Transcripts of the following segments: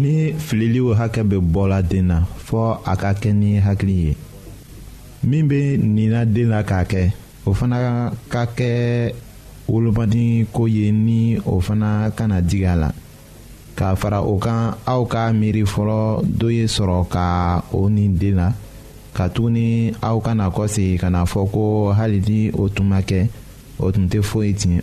ni fililiw hakɛ bɛ bɔla den na fɔɔ a ka kɛ ni hakili ye min bɛ nina den na k'a kɛ o fana ka kɛ wolomadi ko ye ni o fana kana digi a la k'a fara o kan aw ka miiri fɔlɔ dɔ ye sɔrɔ ka o ni den na katuguni aw kana kɔsegin ka na fɔ ko hali ni o tun ma kɛ o tun tɛ foyi tiɲɛ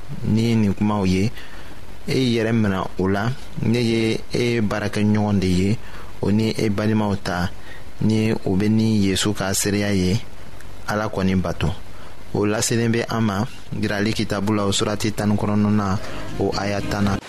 n'i ye nin kumaw ye e yɛrɛ mina o la ne ye e baarakɛɲɔgɔn de ye o ni e balimaw ta ni o bɛ ni yesu ka seereya ye ala kɔni bato o laselen bɛ an ma jirali kitabu la o surati tan ni kɔnɔntɔnnan o aya tan na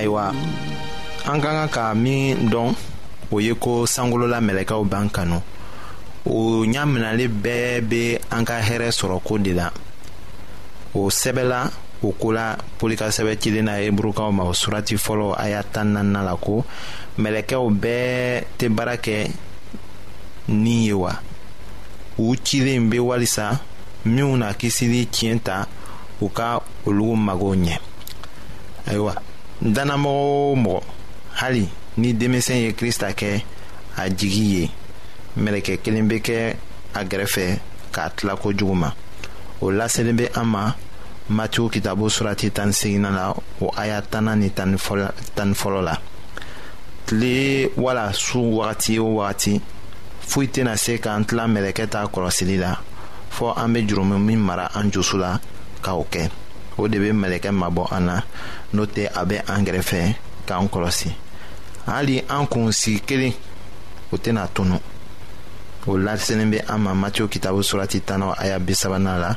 ayiwa an ka kan ka min dɔn o ye ko sankolola mɛlɛkɛw b'an kanu o ɲaminali bɛɛ bɛ an ka hɛrɛ sɔrɔko de la o sɛbɛla o ko la pɔli ka sɛbɛ cilen na heburukaw ma o surati fɔlɔ a y'a tan naaninan la ko mɛlɛkɛw bɛɛ tɛ baara kɛ ni ye wa u cilen bɛ walisa minnu na kisili tiɲɛ ta u ka olu mago ɲɛ ayiwa dannamɔgɔ o mɔgɔ hali ni denmisɛn ye krista kɛ a jigi ye mɛlɛkɛ kelen bɛ kɛ a gɛrɛfɛ k'a tila kojugu ma o laselen bɛ an ma matiw kitabu surati tan ni seginna la o aya tanna ni tan ni fɔlɔ la tile wala su wagati o wagati foyi tɛna se k'an tila mɛlɛkɛ ta kɔlɔsili la fɔɔ an be jurumi min mara an jusu la ka o kɛ o de be mɛlɛkɛ mabɔ an na n'o tɛ a be an gɛrɛfɛ k'an kɔlɔsi hali an kun sigi kelen o tɛna tunu o larisenin be an ma matiyo kitabu surati tanɔ aya bisabanan la